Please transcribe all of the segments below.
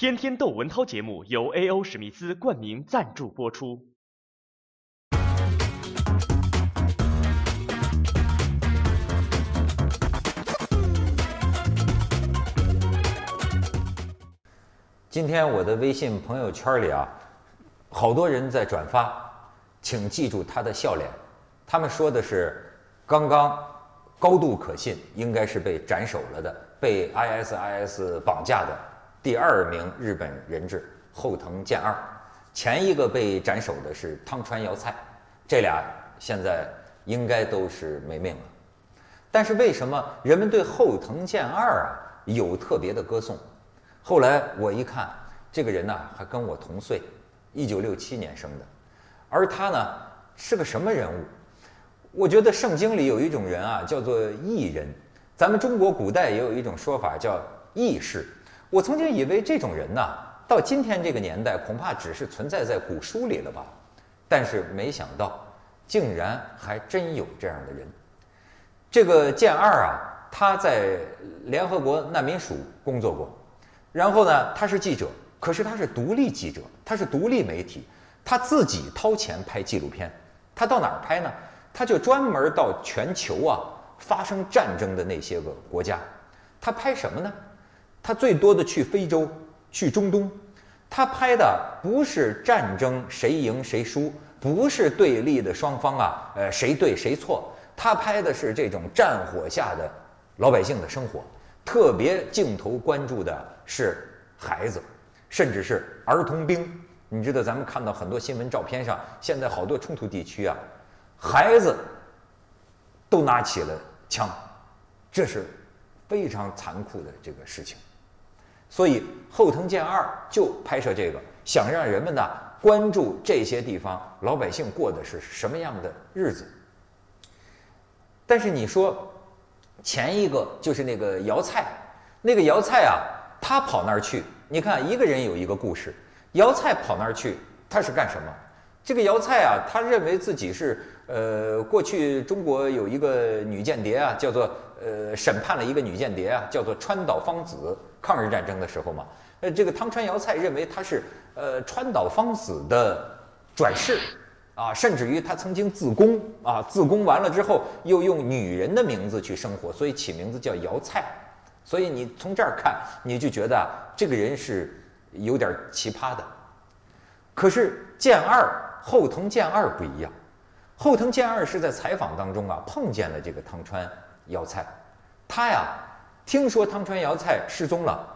天天窦文涛节目由 A.O. 史密斯冠名赞助播出。今天我的微信朋友圈里啊，好多人在转发，请记住他的笑脸。他们说的是，刚刚高度可信，应该是被斩首了的，被 ISIS 绑架的第二名日本人质后藤健二。前一个被斩首的是汤川遥菜，这俩现在应该都是没命了。但是为什么人们对后藤健二啊有特别的歌颂？后来我一看，这个人呢还跟我同岁，一九六七年生的，而他呢是个什么人物？我觉得圣经里有一种人啊，叫做异人。咱们中国古代也有一种说法叫异士。我曾经以为这种人呢，到今天这个年代恐怕只是存在在古书里了吧。但是没想到，竟然还真有这样的人。这个剑二啊，他在联合国难民署工作过。然后呢，他是记者，可是他是独立记者，他是独立媒体，他自己掏钱拍纪录片。他到哪儿拍呢？他就专门到全球啊发生战争的那些个国家。他拍什么呢？他最多的去非洲，去中东。他拍的不是战争谁赢谁输，不是对立的双方啊，呃谁对谁错。他拍的是这种战火下的老百姓的生活。特别镜头关注的是孩子，甚至是儿童兵。你知道，咱们看到很多新闻照片上，现在好多冲突地区啊，孩子都拿起了枪，这是非常残酷的这个事情。所以后藤健二就拍摄这个，想让人们呢关注这些地方老百姓过的是什么样的日子。但是你说。前一个就是那个姚菜，那个姚菜啊，他跑那儿去。你看，一个人有一个故事。姚菜跑那儿去，他是干什么？这个姚菜啊，他认为自己是呃，过去中国有一个女间谍啊，叫做呃，审判了一个女间谍啊，叫做川岛芳子。抗日战争的时候嘛，呃，这个汤川瑶菜认为他是呃川岛芳子的转世。啊，甚至于他曾经自宫啊，自宫完了之后又用女人的名字去生活，所以起名字叫姚菜。所以你从这儿看，你就觉得这个人是有点奇葩的。可是剑二后藤健二不一样，后藤健二是在采访当中啊碰见了这个汤川瑶菜，他呀听说汤川瑶菜失踪了，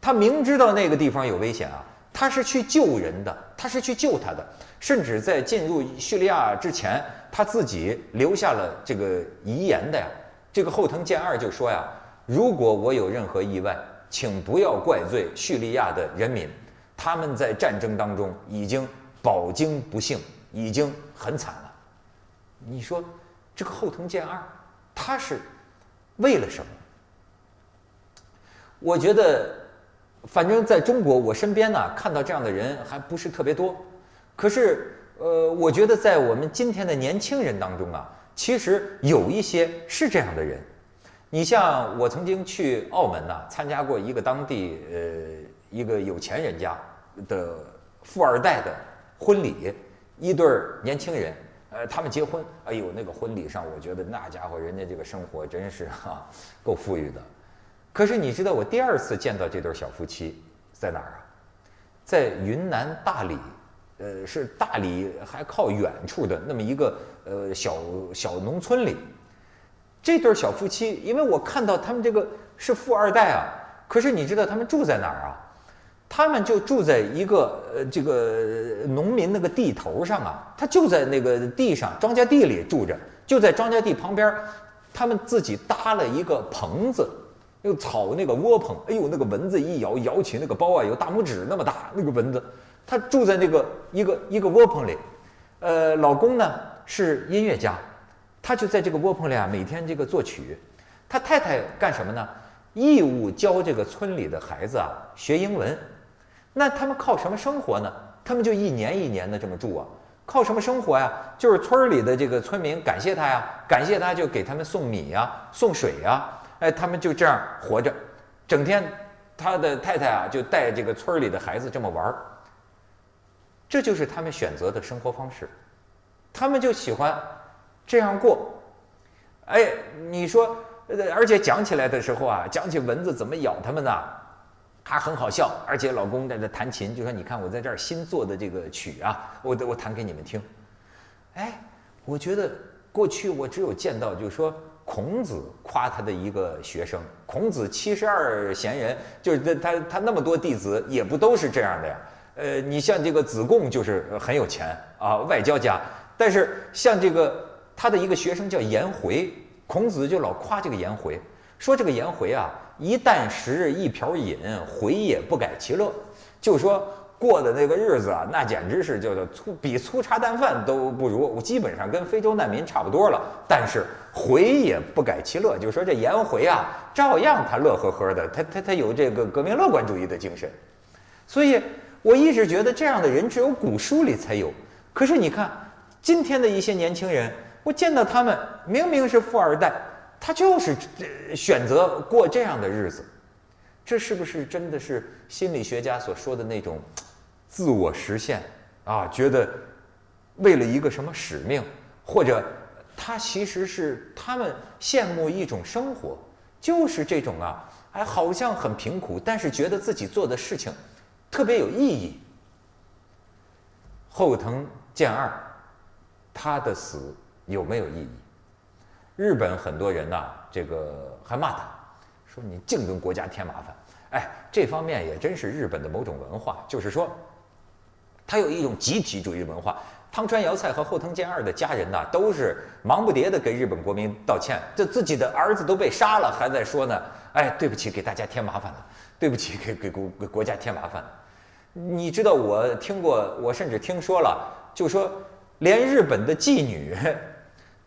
他明知道那个地方有危险啊。他是去救人的，他是去救他的，甚至在进入叙利亚之前，他自己留下了这个遗言的呀。这个后藤健二就说呀：“如果我有任何意外，请不要怪罪叙利亚的人民，他们在战争当中已经饱经不幸，已经很惨了。”你说这个后藤健二，他是为了什么？我觉得。反正在中国，我身边呢看到这样的人还不是特别多。可是，呃，我觉得在我们今天的年轻人当中啊，其实有一些是这样的人。你像我曾经去澳门呢，参加过一个当地呃一个有钱人家的富二代的婚礼，一对年轻人，呃，他们结婚，哎呦，那个婚礼上，我觉得那家伙人家这个生活真是哈够富裕的。可是你知道我第二次见到这对小夫妻在哪儿啊？在云南大理，呃，是大理还靠远处的那么一个呃小小农村里。这对小夫妻，因为我看到他们这个是富二代啊。可是你知道他们住在哪儿啊？他们就住在一个呃这个农民那个地头上啊，他就在那个地上庄稼地里住着，就在庄稼地旁边，他们自己搭了一个棚子。那个草那个窝棚，哎呦，那个蚊子一咬，咬起那个包啊，有大拇指那么大。那个蚊子，他住在那个一个一个窝棚里。呃，老公呢是音乐家，他就在这个窝棚里啊，每天这个作曲。他太太干什么呢？义务教这个村里的孩子啊学英文。那他们靠什么生活呢？他们就一年一年的这么住啊，靠什么生活呀？就是村里的这个村民感谢他呀，感谢他就给他们送米呀，送水呀。哎，他们就这样活着，整天，他的太太啊就带这个村里的孩子这么玩儿。这就是他们选择的生活方式，他们就喜欢这样过。哎，你说，而且讲起来的时候啊，讲起蚊子怎么咬他们呢，还很好笑。而且老公在这弹琴，就说：“你看我在这儿新做的这个曲啊，我我弹给你们听。”哎，我觉得过去我只有见到，就是说孔子夸他的一个学生，孔子七十二贤人，就是他他他那么多弟子，也不都是这样的呀。呃，你像这个子贡就是很有钱啊，外交家。但是像这个他的一个学生叫颜回，孔子就老夸这个颜回，说这个颜回啊，一旦食一瓢饮，回也不改其乐，就说过的那个日子啊，那简直是叫做粗比粗茶淡饭都不如，我基本上跟非洲难民差不多了。但是回也不改其乐，就说这颜回啊，照样他乐呵呵的，他他他有这个革命乐观主义的精神，所以。我一直觉得这样的人只有古书里才有，可是你看今天的一些年轻人，我见到他们明明是富二代，他就是选择过这样的日子，这是不是真的是心理学家所说的那种自我实现啊？觉得为了一个什么使命，或者他其实是他们羡慕一种生活，就是这种啊，哎，好像很贫苦，但是觉得自己做的事情。特别有意义。后藤健二，他的死有没有意义？日本很多人呐，这个还骂他，说你净跟国家添麻烦。哎，这方面也真是日本的某种文化，就是说，他有一种集体主义文化。汤川遥菜和后藤健二的家人呐，都是忙不迭的给日本国民道歉，这自己的儿子都被杀了，还在说呢，哎，对不起，给大家添麻烦了，对不起，给给国给国家添麻烦了。你知道我听过，我甚至听说了，就说连日本的妓女，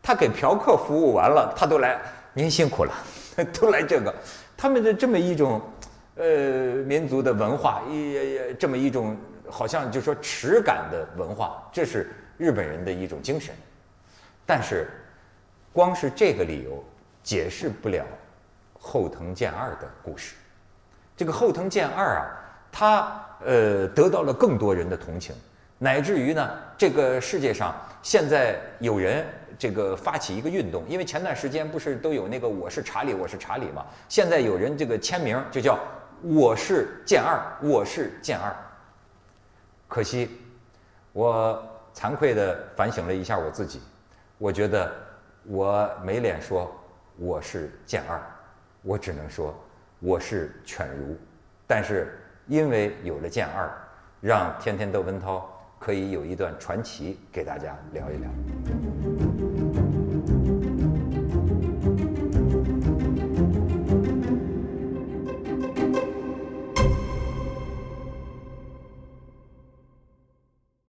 他给嫖客服务完了，他都来，您辛苦了，都来这个，他们的这么一种，呃，民族的文化，也也这么一种，好像就说耻感的文化，这是日本人的一种精神。但是，光是这个理由解释不了后藤健二的故事。这个后藤健二啊，他。呃，得到了更多人的同情，乃至于呢，这个世界上现在有人这个发起一个运动，因为前段时间不是都有那个“我是查理，我是查理”嘛，现在有人这个签名就叫“我是剑二，我是剑二”。可惜，我惭愧地反省了一下我自己，我觉得我没脸说我是剑二，我只能说我是犬儒，但是。因为有了剑二，让天天窦文涛可以有一段传奇给大家聊一聊。